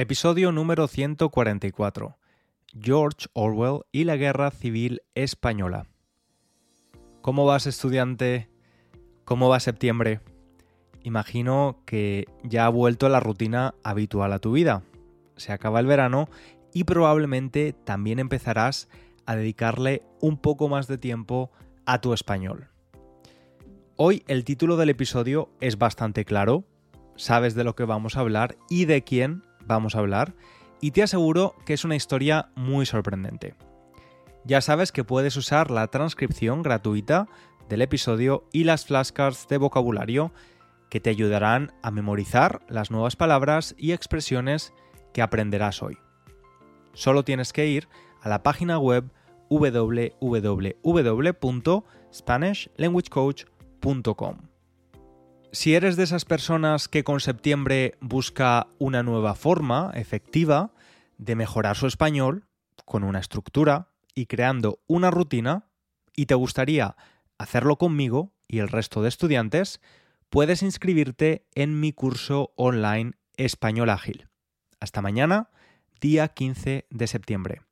Episodio número 144. George Orwell y la Guerra Civil Española. ¿Cómo vas estudiante? ¿Cómo va septiembre? Imagino que ya ha vuelto la rutina habitual a tu vida. Se acaba el verano y probablemente también empezarás a dedicarle un poco más de tiempo a tu español. Hoy el título del episodio es bastante claro, sabes de lo que vamos a hablar y de quién vamos a hablar, y te aseguro que es una historia muy sorprendente. Ya sabes que puedes usar la transcripción gratuita del episodio y las flashcards de vocabulario que te ayudarán a memorizar las nuevas palabras y expresiones que aprenderás hoy. Solo tienes que ir a la página web www.spanishlanguagecoach.com. Si eres de esas personas que con septiembre busca una nueva forma efectiva de mejorar su español, con una estructura y creando una rutina, y te gustaría hacerlo conmigo y el resto de estudiantes, puedes inscribirte en mi curso online Español Ágil. Hasta mañana, día 15 de septiembre.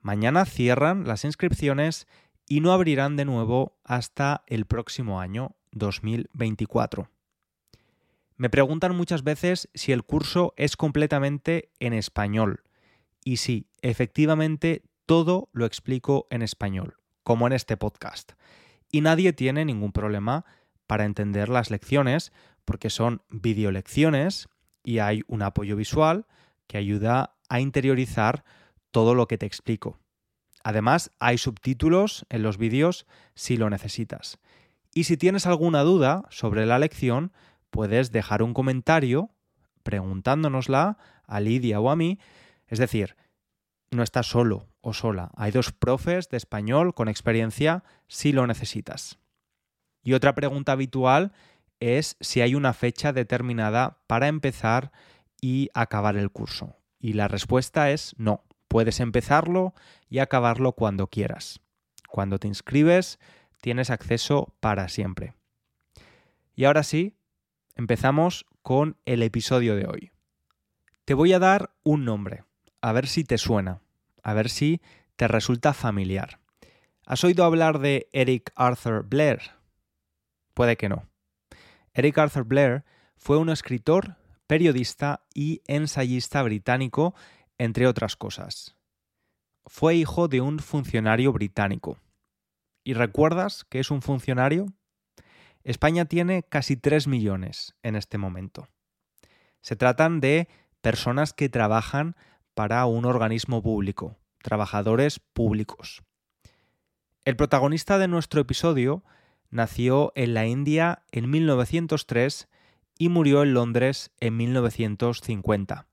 Mañana cierran las inscripciones y no abrirán de nuevo hasta el próximo año 2024. Me preguntan muchas veces si el curso es completamente en español. Y sí, efectivamente todo lo explico en español, como en este podcast. Y nadie tiene ningún problema para entender las lecciones, porque son videolecciones y hay un apoyo visual que ayuda a interiorizar todo lo que te explico. Además, hay subtítulos en los vídeos si lo necesitas. Y si tienes alguna duda sobre la lección, puedes dejar un comentario preguntándonosla a Lidia o a mí. Es decir, no estás solo o sola. Hay dos profes de español con experiencia si lo necesitas. Y otra pregunta habitual es si hay una fecha determinada para empezar y acabar el curso. Y la respuesta es no. Puedes empezarlo y acabarlo cuando quieras. Cuando te inscribes, tienes acceso para siempre. Y ahora sí, empezamos con el episodio de hoy. Te voy a dar un nombre, a ver si te suena, a ver si te resulta familiar. ¿Has oído hablar de Eric Arthur Blair? Puede que no. Eric Arthur Blair fue un escritor, periodista y ensayista británico, entre otras cosas. Fue hijo de un funcionario británico. ¿Y recuerdas que es un funcionario? España tiene casi 3 millones en este momento. Se tratan de personas que trabajan para un organismo público, trabajadores públicos. El protagonista de nuestro episodio nació en la India en 1903 y murió en Londres en 1950.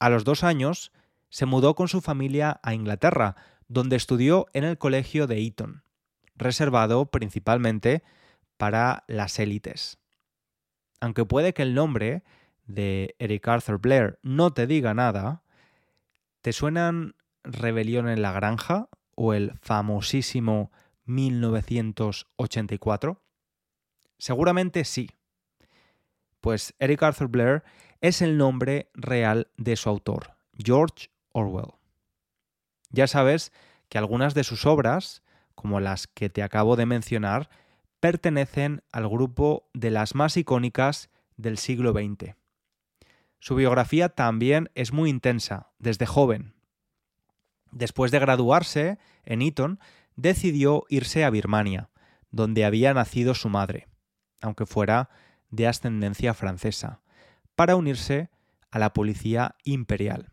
A los dos años se mudó con su familia a Inglaterra, donde estudió en el colegio de Eton, reservado principalmente para las élites. Aunque puede que el nombre de Eric Arthur Blair no te diga nada, ¿te suenan Rebelión en la Granja o el famosísimo 1984? Seguramente sí. Pues Eric Arthur Blair es el nombre real de su autor, George Orwell. Ya sabes que algunas de sus obras, como las que te acabo de mencionar, pertenecen al grupo de las más icónicas del siglo XX. Su biografía también es muy intensa, desde joven. Después de graduarse en Eton, decidió irse a Birmania, donde había nacido su madre, aunque fuera de ascendencia francesa, para unirse a la policía imperial.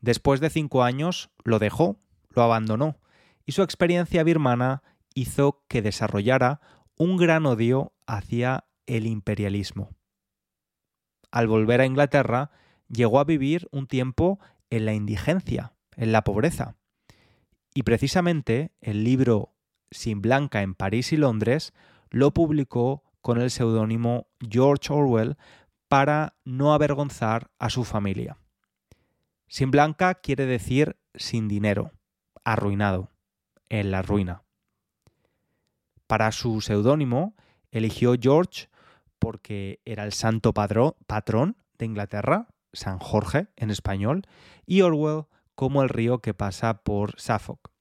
Después de cinco años lo dejó, lo abandonó, y su experiencia birmana hizo que desarrollara un gran odio hacia el imperialismo. Al volver a Inglaterra, llegó a vivir un tiempo en la indigencia, en la pobreza. Y precisamente el libro Sin Blanca en París y Londres lo publicó con el seudónimo George Orwell para no avergonzar a su familia. Sin Blanca quiere decir sin dinero, arruinado, en la ruina. Para su seudónimo eligió George porque era el santo patrón de Inglaterra, San Jorge en español, y Orwell como el río que pasa por Suffolk,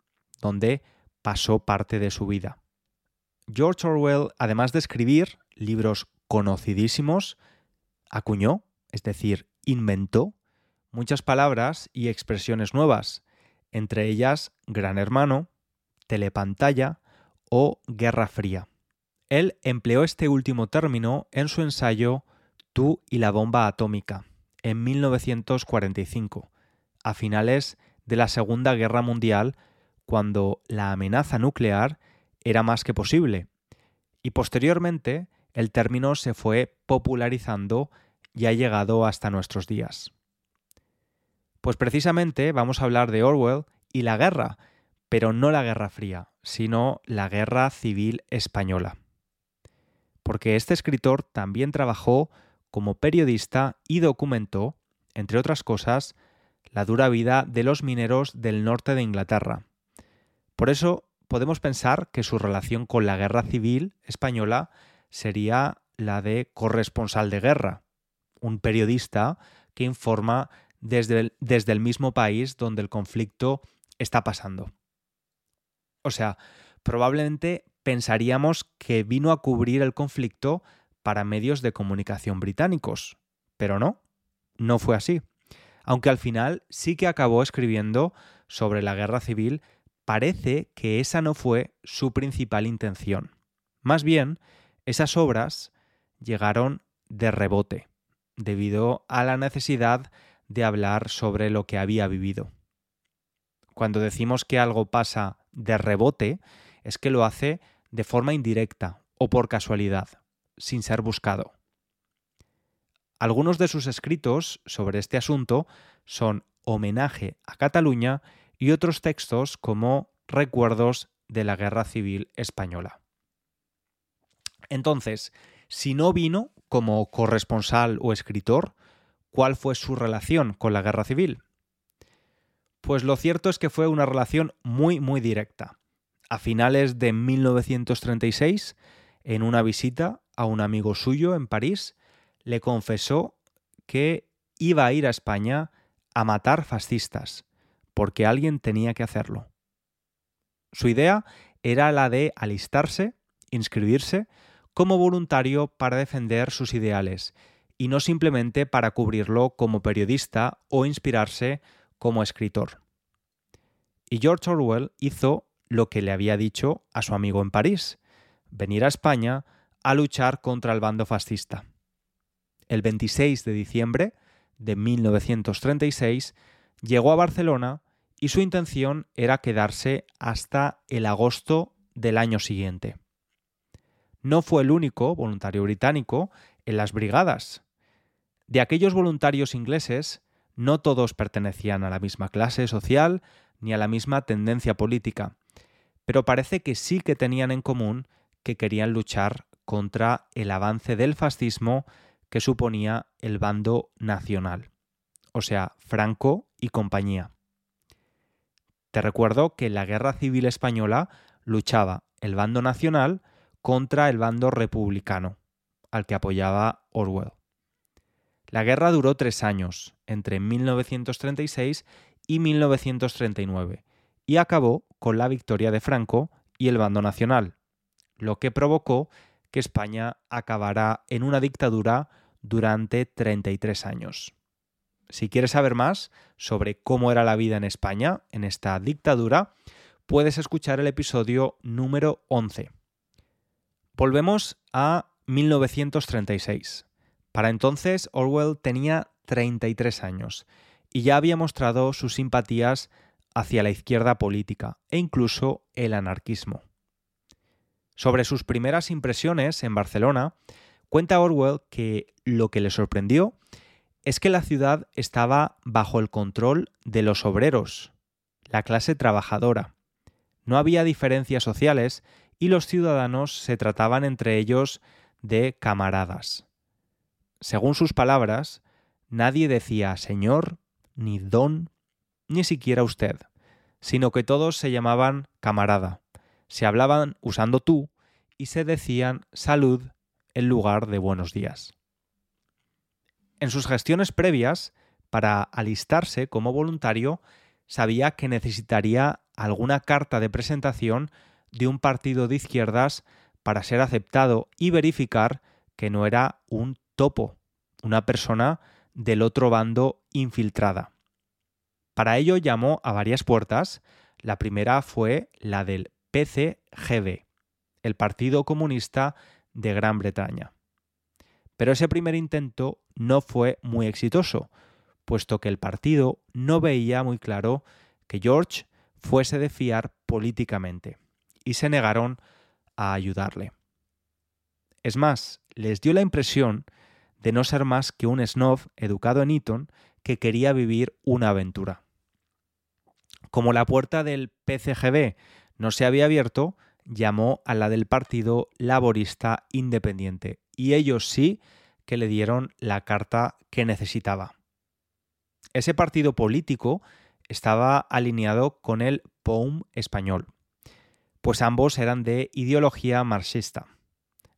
donde pasó parte de su vida. George Orwell, además de escribir libros conocidísimos, acuñó, es decir, inventó muchas palabras y expresiones nuevas, entre ellas Gran Hermano, telepantalla o Guerra Fría. Él empleó este último término en su ensayo Tú y la bomba atómica, en 1945, a finales de la Segunda Guerra Mundial, cuando la amenaza nuclear era más que posible. Y posteriormente el término se fue popularizando y ha llegado hasta nuestros días. Pues precisamente vamos a hablar de Orwell y la guerra, pero no la Guerra Fría, sino la Guerra Civil Española. Porque este escritor también trabajó como periodista y documentó, entre otras cosas, la dura vida de los mineros del norte de Inglaterra. Por eso podemos pensar que su relación con la guerra civil española sería la de corresponsal de guerra, un periodista que informa desde el, desde el mismo país donde el conflicto está pasando. O sea, probablemente pensaríamos que vino a cubrir el conflicto para medios de comunicación británicos, pero no, no fue así. Aunque al final sí que acabó escribiendo sobre la guerra civil, parece que esa no fue su principal intención. Más bien, esas obras llegaron de rebote, debido a la necesidad de hablar sobre lo que había vivido. Cuando decimos que algo pasa de rebote, es que lo hace de forma indirecta o por casualidad, sin ser buscado. Algunos de sus escritos sobre este asunto son Homenaje a Cataluña y otros textos como Recuerdos de la Guerra Civil Española. Entonces, si no vino como corresponsal o escritor, ¿cuál fue su relación con la guerra civil? Pues lo cierto es que fue una relación muy, muy directa. A finales de 1936, en una visita a un amigo suyo en París, le confesó que iba a ir a España a matar fascistas, porque alguien tenía que hacerlo. Su idea era la de alistarse, inscribirse, como voluntario para defender sus ideales, y no simplemente para cubrirlo como periodista o inspirarse como escritor. Y George Orwell hizo lo que le había dicho a su amigo en París, venir a España a luchar contra el bando fascista. El 26 de diciembre de 1936 llegó a Barcelona y su intención era quedarse hasta el agosto del año siguiente. No fue el único voluntario británico en las brigadas. De aquellos voluntarios ingleses, no todos pertenecían a la misma clase social ni a la misma tendencia política, pero parece que sí que tenían en común que querían luchar contra el avance del fascismo que suponía el bando nacional, o sea, Franco y compañía. Te recuerdo que en la Guerra Civil Española luchaba el bando nacional contra el bando republicano, al que apoyaba Orwell. La guerra duró tres años, entre 1936 y 1939, y acabó con la victoria de Franco y el bando nacional, lo que provocó que España acabara en una dictadura durante 33 años. Si quieres saber más sobre cómo era la vida en España en esta dictadura, puedes escuchar el episodio número 11. Volvemos a 1936. Para entonces Orwell tenía 33 años y ya había mostrado sus simpatías hacia la izquierda política e incluso el anarquismo. Sobre sus primeras impresiones en Barcelona, cuenta Orwell que lo que le sorprendió es que la ciudad estaba bajo el control de los obreros, la clase trabajadora. No había diferencias sociales y los ciudadanos se trataban entre ellos de camaradas. Según sus palabras, nadie decía señor, ni don, ni siquiera usted, sino que todos se llamaban camarada, se hablaban usando tú y se decían salud en lugar de buenos días. En sus gestiones previas, para alistarse como voluntario, sabía que necesitaría alguna carta de presentación de un partido de izquierdas para ser aceptado y verificar que no era un topo, una persona del otro bando infiltrada. Para ello llamó a varias puertas. La primera fue la del PCGB, el Partido Comunista de Gran Bretaña. Pero ese primer intento no fue muy exitoso, puesto que el partido no veía muy claro que George fuese de fiar políticamente, y se negaron a ayudarle. Es más, les dio la impresión de no ser más que un snob educado en Eton que quería vivir una aventura. Como la puerta del PCGB no se había abierto, llamó a la del Partido Laborista Independiente y ellos sí que le dieron la carta que necesitaba. Ese partido político estaba alineado con el POUM español, pues ambos eran de ideología marxista.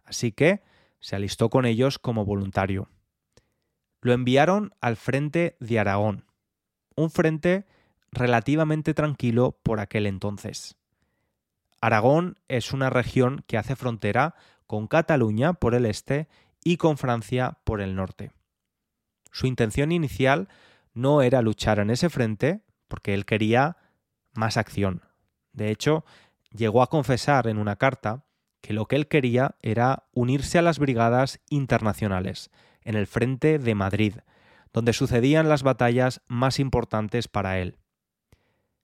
Así que se alistó con ellos como voluntario. Lo enviaron al frente de Aragón, un frente relativamente tranquilo por aquel entonces. Aragón es una región que hace frontera con Cataluña por el este y con Francia por el norte. Su intención inicial no era luchar en ese frente, porque él quería más acción. De hecho, llegó a confesar en una carta que lo que él quería era unirse a las brigadas internacionales en el frente de Madrid, donde sucedían las batallas más importantes para él.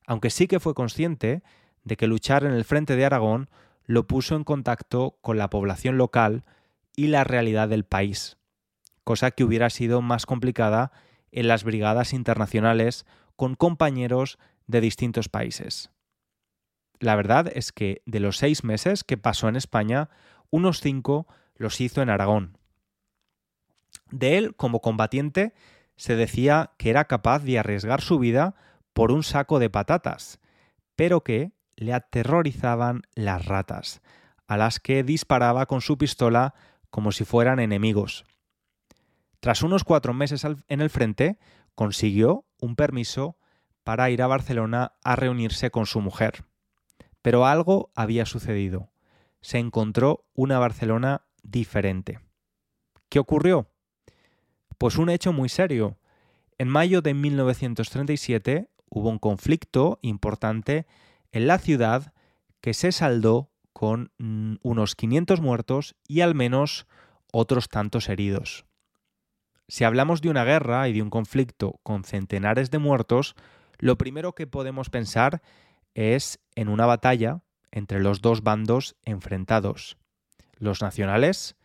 Aunque sí que fue consciente de que luchar en el frente de Aragón lo puso en contacto con la población local y la realidad del país, cosa que hubiera sido más complicada en las brigadas internacionales con compañeros de distintos países. La verdad es que de los seis meses que pasó en España, unos cinco los hizo en Aragón. De él, como combatiente, se decía que era capaz de arriesgar su vida por un saco de patatas, pero que le aterrorizaban las ratas, a las que disparaba con su pistola como si fueran enemigos. Tras unos cuatro meses en el frente, consiguió un permiso para ir a Barcelona a reunirse con su mujer. Pero algo había sucedido. Se encontró una Barcelona diferente. ¿Qué ocurrió? Pues un hecho muy serio. En mayo de 1937 hubo un conflicto importante en la ciudad que se saldó con mm, unos 500 muertos y al menos otros tantos heridos. Si hablamos de una guerra y de un conflicto con centenares de muertos, lo primero que podemos pensar es en una batalla entre los dos bandos enfrentados, los nacionales,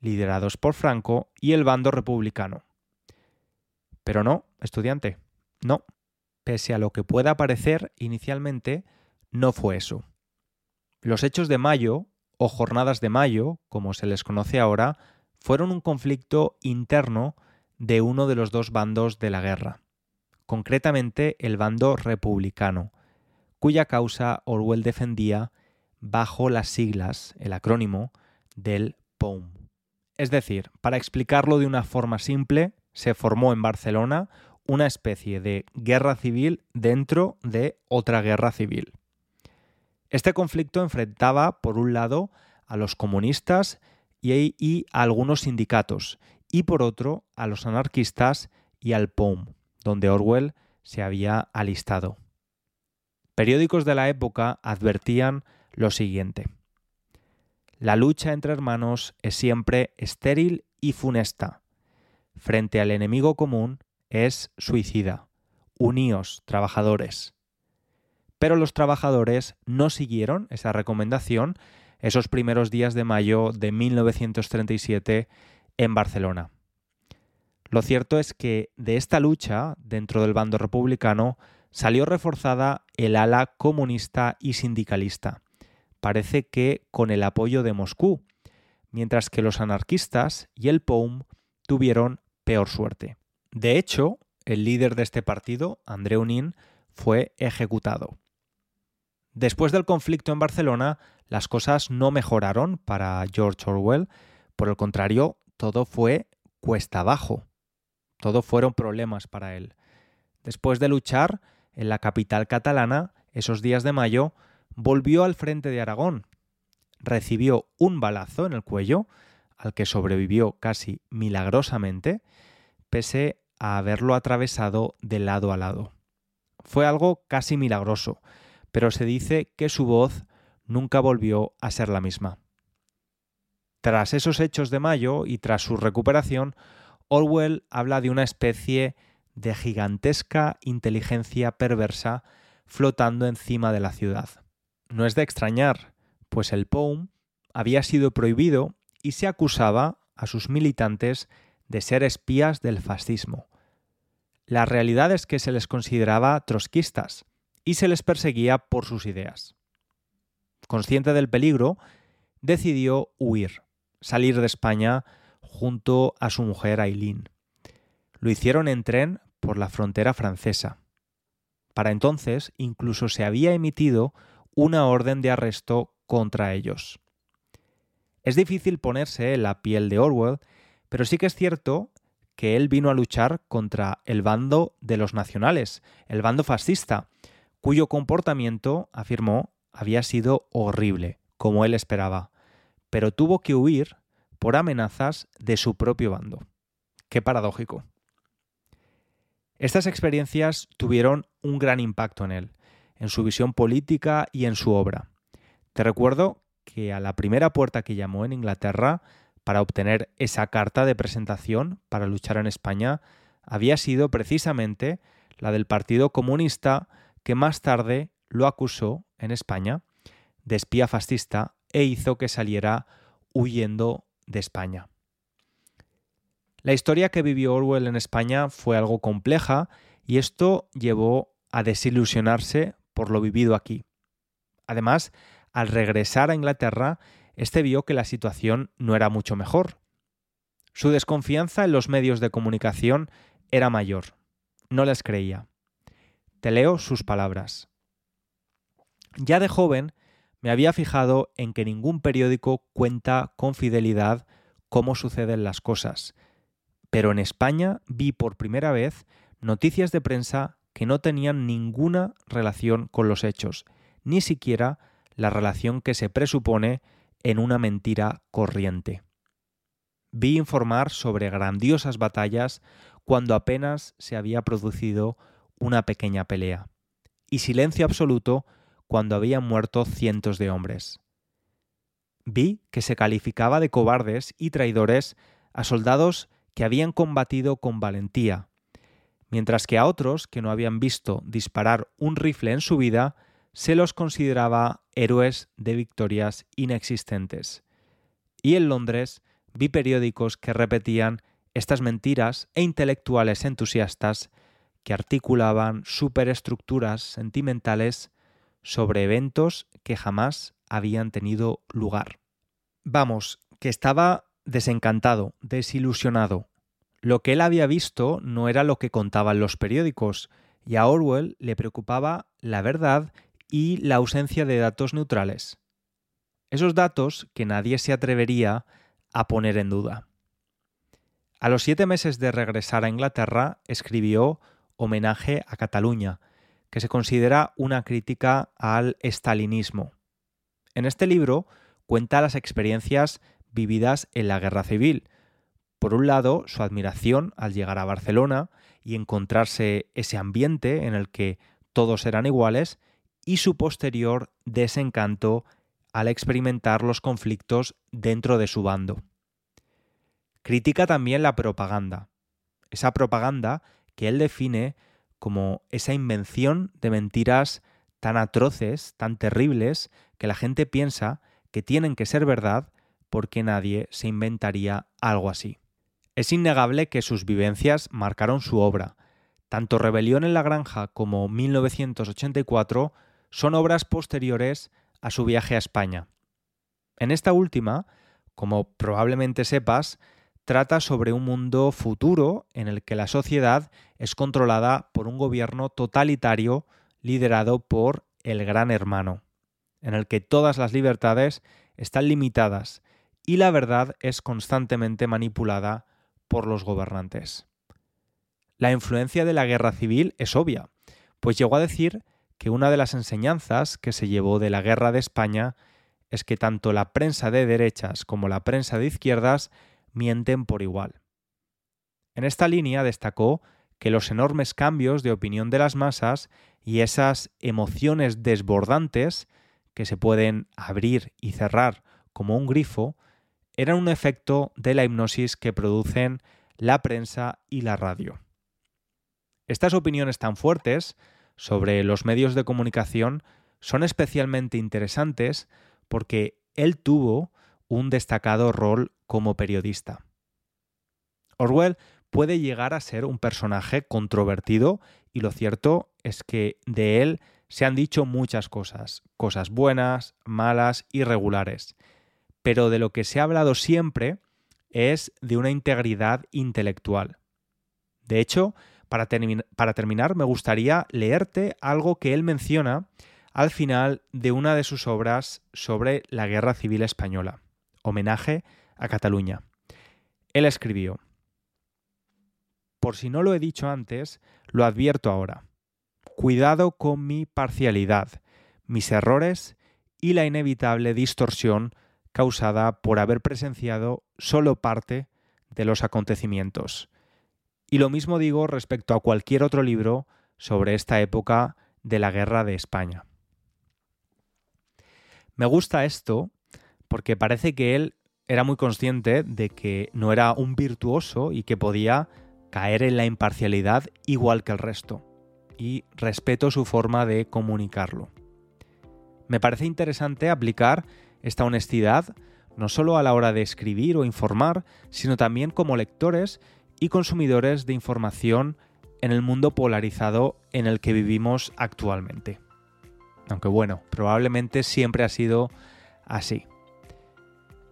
liderados por Franco, y el bando republicano. Pero no, estudiante, no. Pese a lo que pueda parecer inicialmente, no fue eso. Los hechos de mayo, o jornadas de mayo, como se les conoce ahora, fueron un conflicto interno de uno de los dos bandos de la guerra, concretamente el bando republicano, cuya causa Orwell defendía bajo las siglas, el acrónimo, del POUM. Es decir, para explicarlo de una forma simple, se formó en Barcelona una especie de guerra civil dentro de otra guerra civil. Este conflicto enfrentaba, por un lado, a los comunistas y, a algunos sindicatos, y por otro, a los anarquistas y al POUM, donde Orwell se había alistado. Periódicos de la época advertían lo siguiente. La lucha entre hermanos es siempre estéril y funesta. Frente al enemigo común es suicida. Uníos, trabajadores pero los trabajadores no siguieron esa recomendación esos primeros días de mayo de 1937 en Barcelona. Lo cierto es que de esta lucha dentro del bando republicano salió reforzada el ala comunista y sindicalista, parece que con el apoyo de Moscú, mientras que los anarquistas y el POUM tuvieron peor suerte. De hecho, el líder de este partido, André Unín, fue ejecutado. Después del conflicto en Barcelona, las cosas no mejoraron para George Orwell, por el contrario, todo fue cuesta abajo. Todo fueron problemas para él. Después de luchar en la capital catalana, esos días de mayo, volvió al frente de Aragón. Recibió un balazo en el cuello, al que sobrevivió casi milagrosamente, pese a haberlo atravesado de lado a lado. Fue algo casi milagroso, pero se dice que su voz nunca volvió a ser la misma. Tras esos hechos de mayo y tras su recuperación, Orwell habla de una especie de gigantesca inteligencia perversa flotando encima de la ciudad. No es de extrañar, pues el POUM había sido prohibido y se acusaba a sus militantes de ser espías del fascismo. La realidad es que se les consideraba trotskistas y se les perseguía por sus ideas. Consciente del peligro, decidió huir, salir de España junto a su mujer Aileen. Lo hicieron en tren por la frontera francesa. Para entonces incluso se había emitido una orden de arresto contra ellos. Es difícil ponerse la piel de Orwell, pero sí que es cierto que él vino a luchar contra el bando de los nacionales, el bando fascista, cuyo comportamiento, afirmó, había sido horrible, como él esperaba, pero tuvo que huir por amenazas de su propio bando. Qué paradójico. Estas experiencias tuvieron un gran impacto en él, en su visión política y en su obra. Te recuerdo que a la primera puerta que llamó en Inglaterra para obtener esa carta de presentación para luchar en España había sido precisamente la del Partido Comunista que más tarde lo acusó en España de espía fascista e hizo que saliera huyendo de España. La historia que vivió Orwell en España fue algo compleja y esto llevó a desilusionarse por lo vivido aquí. Además, al regresar a Inglaterra, este vio que la situación no era mucho mejor. Su desconfianza en los medios de comunicación era mayor. No les creía. Te leo sus palabras. Ya de joven me había fijado en que ningún periódico cuenta con fidelidad cómo suceden las cosas, pero en España vi por primera vez noticias de prensa que no tenían ninguna relación con los hechos, ni siquiera la relación que se presupone en una mentira corriente. Vi informar sobre grandiosas batallas cuando apenas se había producido una pequeña pelea, y silencio absoluto cuando habían muerto cientos de hombres. Vi que se calificaba de cobardes y traidores a soldados que habían combatido con valentía, mientras que a otros que no habían visto disparar un rifle en su vida se los consideraba héroes de victorias inexistentes. Y en Londres vi periódicos que repetían estas mentiras e intelectuales entusiastas que articulaban superestructuras sentimentales sobre eventos que jamás habían tenido lugar. Vamos, que estaba desencantado, desilusionado. Lo que él había visto no era lo que contaban los periódicos, y a Orwell le preocupaba la verdad y la ausencia de datos neutrales. Esos datos que nadie se atrevería a poner en duda. A los siete meses de regresar a Inglaterra, escribió Homenaje a Cataluña, que se considera una crítica al estalinismo. En este libro cuenta las experiencias vividas en la guerra civil. Por un lado, su admiración al llegar a Barcelona y encontrarse ese ambiente en el que todos eran iguales, y su posterior desencanto al experimentar los conflictos dentro de su bando. Critica también la propaganda, esa propaganda que él define como esa invención de mentiras tan atroces, tan terribles, que la gente piensa que tienen que ser verdad porque nadie se inventaría algo así. Es innegable que sus vivencias marcaron su obra. Tanto Rebelión en la Granja como 1984 son obras posteriores a su viaje a España. En esta última, como probablemente sepas, trata sobre un mundo futuro en el que la sociedad es controlada por un gobierno totalitario liderado por el Gran Hermano, en el que todas las libertades están limitadas y la verdad es constantemente manipulada por los gobernantes. La influencia de la guerra civil es obvia, pues llegó a decir que una de las enseñanzas que se llevó de la guerra de España es que tanto la prensa de derechas como la prensa de izquierdas mienten por igual. En esta línea destacó que los enormes cambios de opinión de las masas y esas emociones desbordantes que se pueden abrir y cerrar como un grifo eran un efecto de la hipnosis que producen la prensa y la radio. Estas opiniones tan fuertes sobre los medios de comunicación son especialmente interesantes porque él tuvo un destacado rol como periodista. Orwell puede llegar a ser un personaje controvertido y lo cierto es que de él se han dicho muchas cosas, cosas buenas, malas, irregulares, pero de lo que se ha hablado siempre es de una integridad intelectual. De hecho, para, para, terminar, me gustaría leerte algo que él menciona al final de una de sus obras sobre la Guerra Civil Española, homenaje a Cataluña. Él escribió, Por si no lo he dicho antes, lo advierto ahora. Cuidado con mi parcialidad, mis errores y la inevitable distorsión causada por haber presenciado solo parte de los acontecimientos. Y lo mismo digo respecto a cualquier otro libro sobre esta época de la Guerra de España. Me gusta esto porque parece que él era muy consciente de que no era un virtuoso y que podía caer en la imparcialidad igual que el resto. Y respeto su forma de comunicarlo. Me parece interesante aplicar esta honestidad no solo a la hora de escribir o informar, sino también como lectores y consumidores de información en el mundo polarizado en el que vivimos actualmente. Aunque bueno, probablemente siempre ha sido así.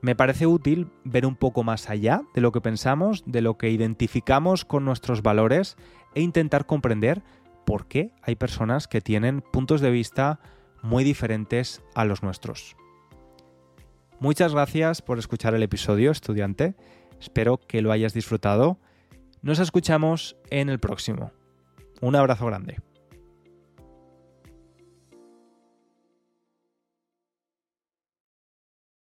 Me parece útil ver un poco más allá de lo que pensamos, de lo que identificamos con nuestros valores e intentar comprender por qué hay personas que tienen puntos de vista muy diferentes a los nuestros. Muchas gracias por escuchar el episodio, estudiante. Espero que lo hayas disfrutado. Nos escuchamos en el próximo. Un abrazo grande.